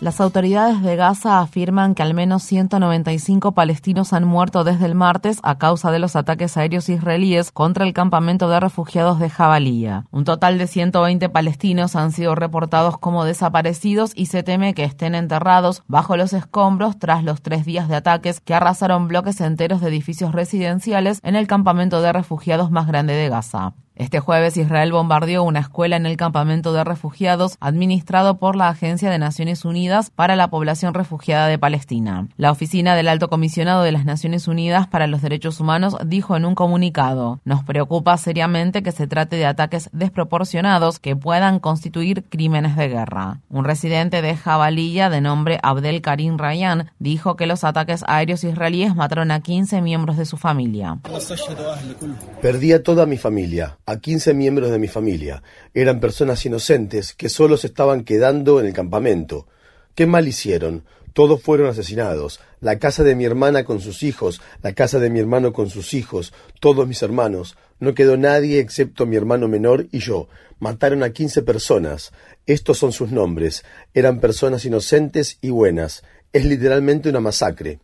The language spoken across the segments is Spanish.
Las autoridades de Gaza afirman que al menos 195 palestinos han muerto desde el martes a causa de los ataques aéreos israelíes contra el campamento de refugiados de Jabalía. Un total de 120 palestinos han sido reportados como desaparecidos y se teme que estén enterrados bajo los escombros tras los tres días de ataques que arrasaron bloques enteros de edificios residenciales en el campamento de refugiados más grande de Gaza. Este jueves Israel bombardeó una escuela en el campamento de refugiados administrado por la Agencia de Naciones Unidas para la Población Refugiada de Palestina. La oficina del Alto Comisionado de las Naciones Unidas para los Derechos Humanos dijo en un comunicado, nos preocupa seriamente que se trate de ataques desproporcionados que puedan constituir crímenes de guerra. Un residente de Jabalilla de nombre Abdel Karim Rayan dijo que los ataques aéreos israelíes mataron a 15 miembros de su familia. Perdí a toda mi familia a 15 miembros de mi familia. Eran personas inocentes que solo se estaban quedando en el campamento. ¿Qué mal hicieron? Todos fueron asesinados. La casa de mi hermana con sus hijos, la casa de mi hermano con sus hijos, todos mis hermanos. No quedó nadie excepto mi hermano menor y yo. Mataron a 15 personas. Estos son sus nombres. Eran personas inocentes y buenas. Es literalmente una masacre.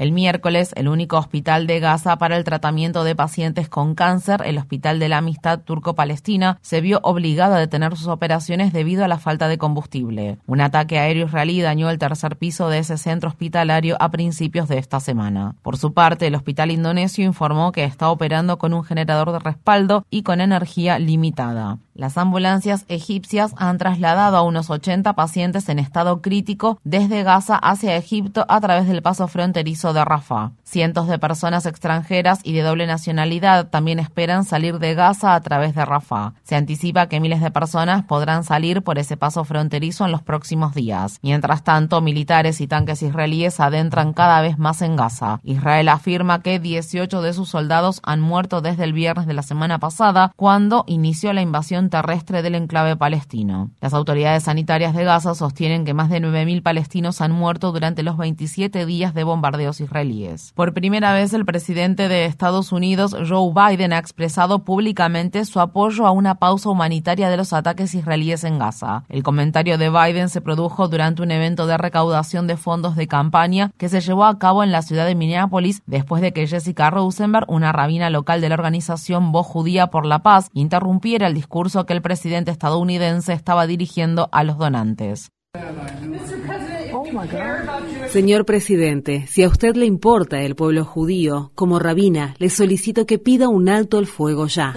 El miércoles, el único hospital de Gaza para el tratamiento de pacientes con cáncer, el Hospital de la Amistad Turco-Palestina, se vio obligado a detener sus operaciones debido a la falta de combustible. Un ataque aéreo israelí dañó el tercer piso de ese centro hospitalario a principios de esta semana. Por su parte, el hospital indonesio informó que está operando con un generador de respaldo y con energía limitada. Las ambulancias egipcias han trasladado a unos 80 pacientes en estado crítico desde Gaza hacia Egipto a través del paso fronterizo de Rafah. Cientos de personas extranjeras y de doble nacionalidad también esperan salir de Gaza a través de Rafah. Se anticipa que miles de personas podrán salir por ese paso fronterizo en los próximos días. Mientras tanto, militares y tanques israelíes adentran cada vez más en Gaza. Israel afirma que 18 de sus soldados han muerto desde el viernes de la semana pasada, cuando inició la invasión terrestre del enclave palestino. Las autoridades sanitarias de Gaza sostienen que más de 9.000 palestinos han muerto durante los 27 días de bombardeos israelíes. Por primera vez, el presidente de Estados Unidos, Joe Biden, ha expresado públicamente su apoyo a una pausa humanitaria de los ataques israelíes en Gaza. El comentario de Biden se produjo durante un evento de recaudación de fondos de campaña que se llevó a cabo en la ciudad de Minneapolis después de que Jessica Rosenberg, una rabina local de la organización Voz Judía por la Paz, interrumpiera el discurso que el presidente estadounidense estaba dirigiendo a los donantes. Señor presidente, si a usted le importa el pueblo judío, como rabina, le solicito que pida un alto el fuego ya.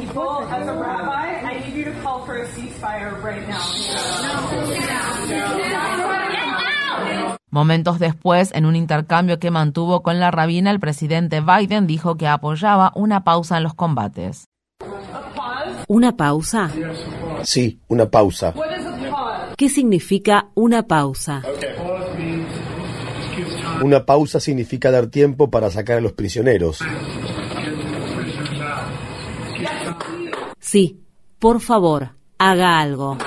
Momentos después, en un intercambio que mantuvo con la rabina, el presidente Biden dijo que apoyaba una pausa en los combates. ¿Una pausa? Sí, una pausa. ¿Qué significa una pausa? Una pausa significa dar tiempo para sacar a los prisioneros. Sí, por favor, haga algo.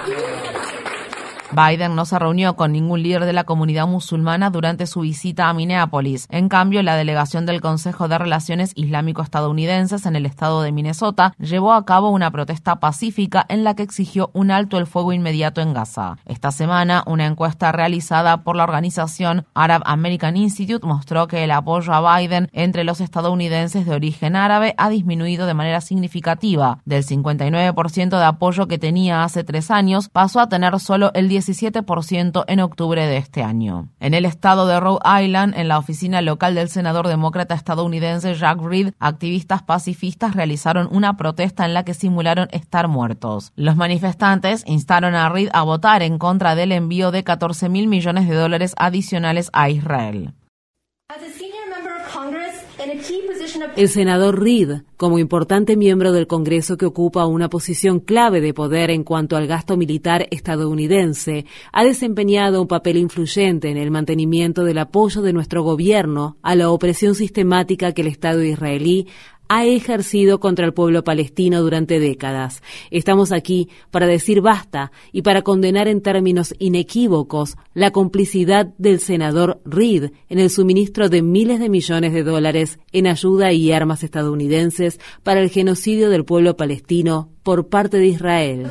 Biden no se reunió con ningún líder de la comunidad musulmana durante su visita a Minneapolis. En cambio, la delegación del Consejo de Relaciones Islámico-Estadounidenses en el estado de Minnesota llevó a cabo una protesta pacífica en la que exigió un alto el fuego inmediato en Gaza. Esta semana, una encuesta realizada por la organización Arab American Institute mostró que el apoyo a Biden entre los estadounidenses de origen árabe ha disminuido de manera significativa. Del 59% de apoyo que tenía hace tres años, pasó a tener solo el 17% en octubre de este año. En el estado de Rhode Island, en la oficina local del senador demócrata estadounidense Jack Reed, activistas pacifistas realizaron una protesta en la que simularon estar muertos. Los manifestantes instaron a Reed a votar en contra del envío de 14 mil millones de dólares adicionales a Israel. El senador Reid, como importante miembro del Congreso que ocupa una posición clave de poder en cuanto al gasto militar estadounidense, ha desempeñado un papel influyente en el mantenimiento del apoyo de nuestro gobierno a la opresión sistemática que el Estado israelí ha ejercido contra el pueblo palestino durante décadas. Estamos aquí para decir basta y para condenar en términos inequívocos la complicidad del senador Reid en el suministro de miles de millones de dólares en ayuda y armas estadounidenses para el genocidio del pueblo palestino por parte de Israel.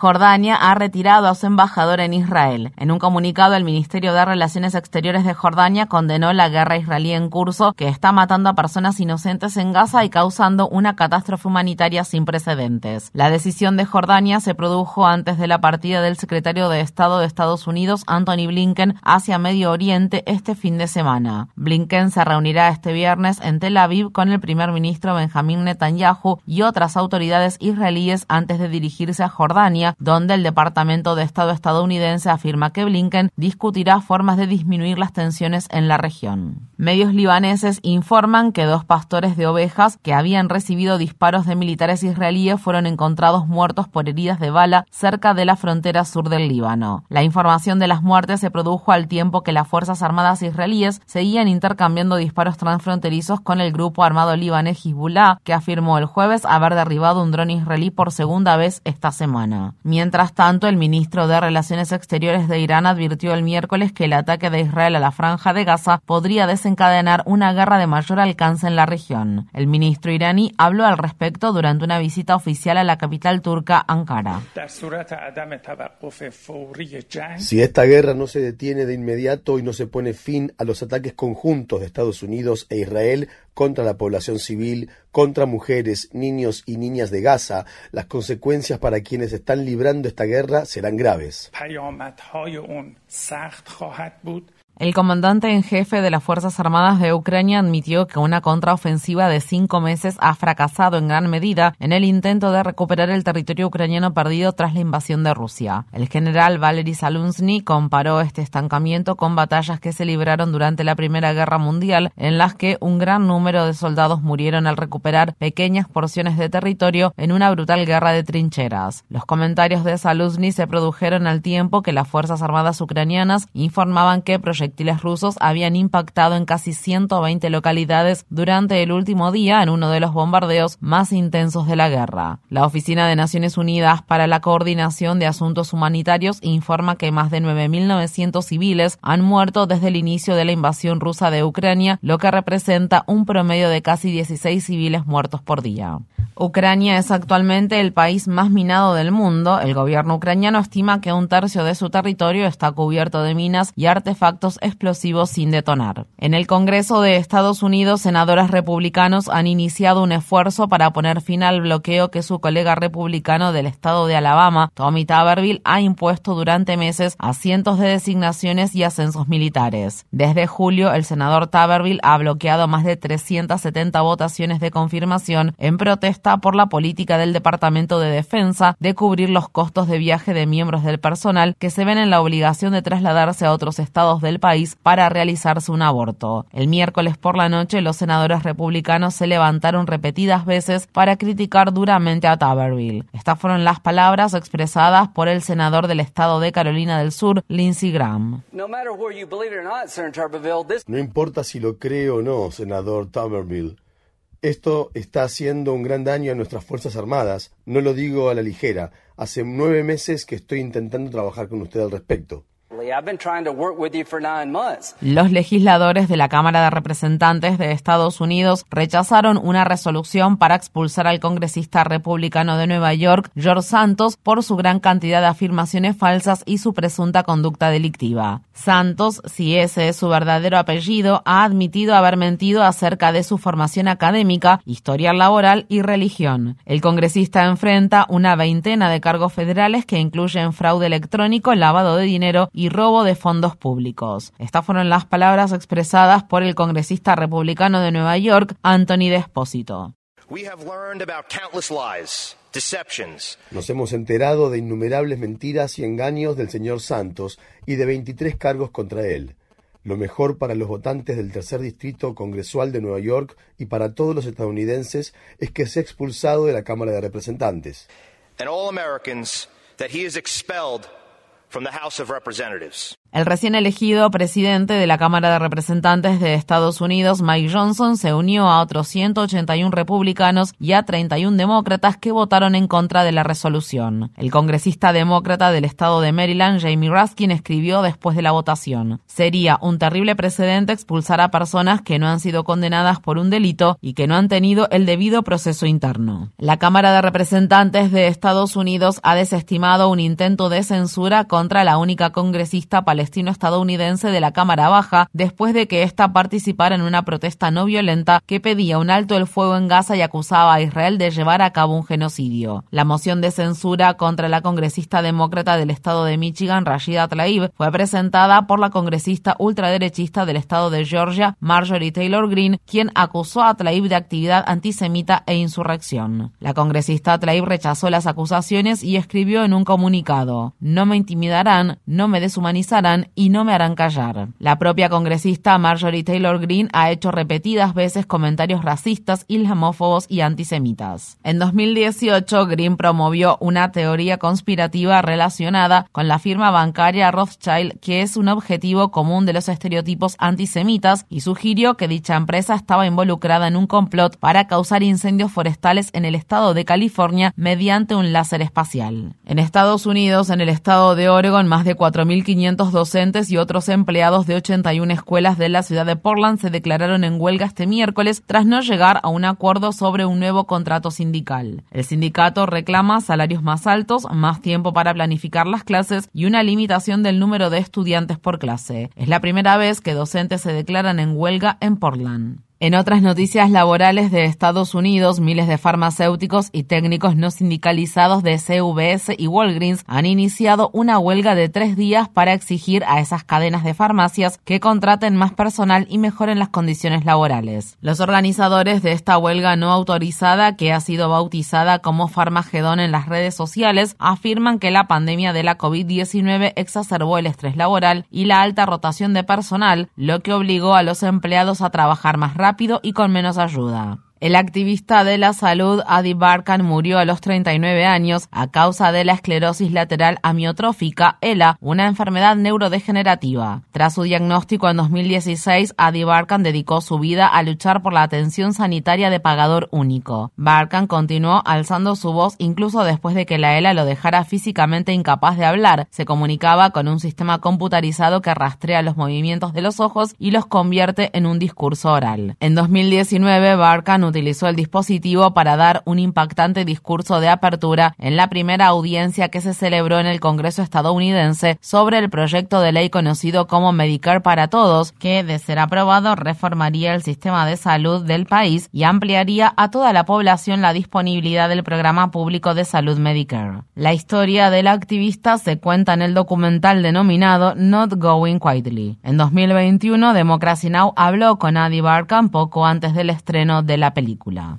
Jordania ha retirado a su embajador en Israel. En un comunicado, el Ministerio de Relaciones Exteriores de Jordania condenó la guerra israelí en curso que está matando a personas inocentes en Gaza y causando una catástrofe humanitaria sin precedentes. La decisión de Jordania se produjo antes de la partida del secretario de Estado de Estados Unidos, Anthony Blinken, hacia Medio Oriente este fin de semana. Blinken se reunirá este viernes en Tel Aviv con el primer ministro Benjamín Netanyahu y otras autoridades israelíes antes de dirigirse a Jordania donde el Departamento de Estado estadounidense afirma que Blinken discutirá formas de disminuir las tensiones en la región. Medios libaneses informan que dos pastores de ovejas que habían recibido disparos de militares israelíes fueron encontrados muertos por heridas de bala cerca de la frontera sur del Líbano. La información de las muertes se produjo al tiempo que las Fuerzas Armadas israelíes seguían intercambiando disparos transfronterizos con el grupo armado libanés Hezbollah, que afirmó el jueves haber derribado un dron israelí por segunda vez esta semana. Mientras tanto, el ministro de Relaciones Exteriores de Irán advirtió el miércoles que el ataque de Israel a la franja de Gaza podría desencadenar una guerra de mayor alcance en la región. El ministro iraní habló al respecto durante una visita oficial a la capital turca, Ankara. Si esta guerra no se detiene de inmediato y no se pone fin a los ataques conjuntos de Estados Unidos e Israel contra la población civil, contra mujeres, niños y niñas de Gaza, las consecuencias para quienes están librando esta guerra serán graves. El comandante en jefe de las Fuerzas Armadas de Ucrania admitió que una contraofensiva de cinco meses ha fracasado en gran medida en el intento de recuperar el territorio ucraniano perdido tras la invasión de Rusia. El general Valery Salunsny comparó este estancamiento con batallas que se libraron durante la Primera Guerra Mundial, en las que un gran número de soldados murieron al recuperar pequeñas porciones de territorio en una brutal guerra de trincheras. Los comentarios de Salunsny se produjeron al tiempo que las Fuerzas Armadas ucranianas informaban que proyectaban proyectiles rusos habían impactado en casi 120 localidades durante el último día en uno de los bombardeos más intensos de la guerra. La Oficina de Naciones Unidas para la Coordinación de Asuntos Humanitarios informa que más de 9.900 civiles han muerto desde el inicio de la invasión rusa de Ucrania, lo que representa un promedio de casi 16 civiles muertos por día. Ucrania es actualmente el país más minado del mundo. El gobierno ucraniano estima que un tercio de su territorio está cubierto de minas y artefactos explosivos sin detonar. En el Congreso de Estados Unidos, senadores republicanos han iniciado un esfuerzo para poner fin al bloqueo que su colega republicano del estado de Alabama, Tommy Taberville, ha impuesto durante meses a cientos de designaciones y ascensos militares. Desde julio, el senador Taberville ha bloqueado más de 370 votaciones de confirmación en protesta por la política del Departamento de Defensa de cubrir los costos de viaje de miembros del personal que se ven en la obligación de trasladarse a otros estados del país para realizarse un aborto. El miércoles por la noche los senadores republicanos se levantaron repetidas veces para criticar duramente a Taberville. Estas fueron las palabras expresadas por el senador del estado de Carolina del Sur, Lindsey Graham. No importa si lo cree o no, senador Taberville. Esto está haciendo un gran daño a nuestras Fuerzas Armadas, no lo digo a la ligera. Hace nueve meses que estoy intentando trabajar con usted al respecto. Los legisladores de la Cámara de Representantes de Estados Unidos rechazaron una resolución para expulsar al congresista republicano de Nueva York, George Santos, por su gran cantidad de afirmaciones falsas y su presunta conducta delictiva. Santos, si ese es su verdadero apellido, ha admitido haber mentido acerca de su formación académica, historia laboral y religión. El congresista enfrenta una veintena de cargos federales que incluyen fraude electrónico, lavado de dinero y robo de fondos públicos. Estas fueron las palabras expresadas por el congresista republicano de Nueva York, Anthony Despósito. Nos hemos enterado de innumerables mentiras y engaños del señor Santos y de 23 cargos contra él. Lo mejor para los votantes del tercer distrito congresual de Nueva York y para todos los estadounidenses es que sea expulsado de la Cámara de Representantes. from the House of Representatives. El recién elegido presidente de la Cámara de Representantes de Estados Unidos, Mike Johnson, se unió a otros 181 republicanos y a 31 demócratas que votaron en contra de la resolución. El congresista demócrata del estado de Maryland, Jamie Raskin, escribió después de la votación: Sería un terrible precedente expulsar a personas que no han sido condenadas por un delito y que no han tenido el debido proceso interno. La Cámara de Representantes de Estados Unidos ha desestimado un intento de censura contra la única congresista palestina palestino-estadounidense de la Cámara Baja después de que ésta participara en una protesta no violenta que pedía un alto el fuego en Gaza y acusaba a Israel de llevar a cabo un genocidio. La moción de censura contra la congresista demócrata del estado de Michigan, Rashida Tlaib, fue presentada por la congresista ultraderechista del estado de Georgia, Marjorie Taylor Greene, quien acusó a Tlaib de actividad antisemita e insurrección. La congresista Tlaib rechazó las acusaciones y escribió en un comunicado: No me intimidarán, no me deshumanizarán y no me harán callar. La propia congresista Marjorie Taylor Greene ha hecho repetidas veces comentarios racistas, islamófobos y antisemitas. En 2018, Greene promovió una teoría conspirativa relacionada con la firma bancaria Rothschild, que es un objetivo común de los estereotipos antisemitas, y sugirió que dicha empresa estaba involucrada en un complot para causar incendios forestales en el estado de California mediante un láser espacial. En Estados Unidos, en el estado de Oregon, más de 4.500 docentes y otros empleados de 81 escuelas de la ciudad de Portland se declararon en huelga este miércoles tras no llegar a un acuerdo sobre un nuevo contrato sindical. El sindicato reclama salarios más altos, más tiempo para planificar las clases y una limitación del número de estudiantes por clase. Es la primera vez que docentes se declaran en huelga en Portland. En otras noticias laborales de Estados Unidos, miles de farmacéuticos y técnicos no sindicalizados de CVS y Walgreens han iniciado una huelga de tres días para exigir a esas cadenas de farmacias que contraten más personal y mejoren las condiciones laborales. Los organizadores de esta huelga no autorizada, que ha sido bautizada como Farmagedón en las redes sociales, afirman que la pandemia de la COVID-19 exacerbó el estrés laboral y la alta rotación de personal, lo que obligó a los empleados a trabajar más rápido rápido y con menos ayuda. El activista de la salud Adi Barkan murió a los 39 años a causa de la esclerosis lateral amiotrófica, ELA, una enfermedad neurodegenerativa. Tras su diagnóstico en 2016, Adi Barkan dedicó su vida a luchar por la atención sanitaria de pagador único. Barkan continuó alzando su voz incluso después de que la ELA lo dejara físicamente incapaz de hablar. Se comunicaba con un sistema computarizado que rastrea los movimientos de los ojos y los convierte en un discurso oral. En 2019, Barkan utilizó el dispositivo para dar un impactante discurso de apertura en la primera audiencia que se celebró en el Congreso estadounidense sobre el proyecto de ley conocido como Medicare para Todos, que, de ser aprobado, reformaría el sistema de salud del país y ampliaría a toda la población la disponibilidad del programa público de salud Medicare. La historia del activista se cuenta en el documental denominado Not Going Quietly. En 2021, Democracy Now! habló con Adi Barkan poco antes del estreno de la película película.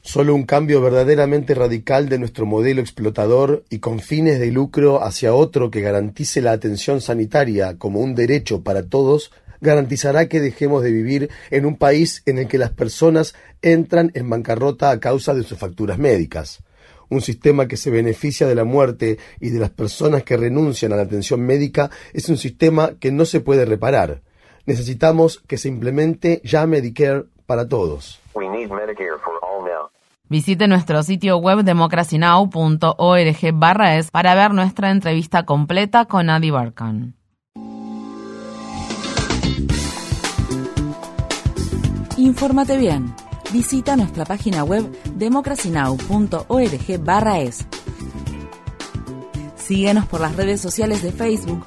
Solo un cambio verdaderamente radical de nuestro modelo explotador y con fines de lucro hacia otro que garantice la atención sanitaria como un derecho para todos garantizará que dejemos de vivir en un país en el que las personas entran en bancarrota a causa de sus facturas médicas. Un sistema que se beneficia de la muerte y de las personas que renuncian a la atención médica es un sistema que no se puede reparar necesitamos que se implemente ya Medicare para todos. Visite nuestro sitio web democracynow.org barra es para ver nuestra entrevista completa con Adi Barkan. Infórmate bien. Visita nuestra página web democracynow.org barra es. Síguenos por las redes sociales de Facebook,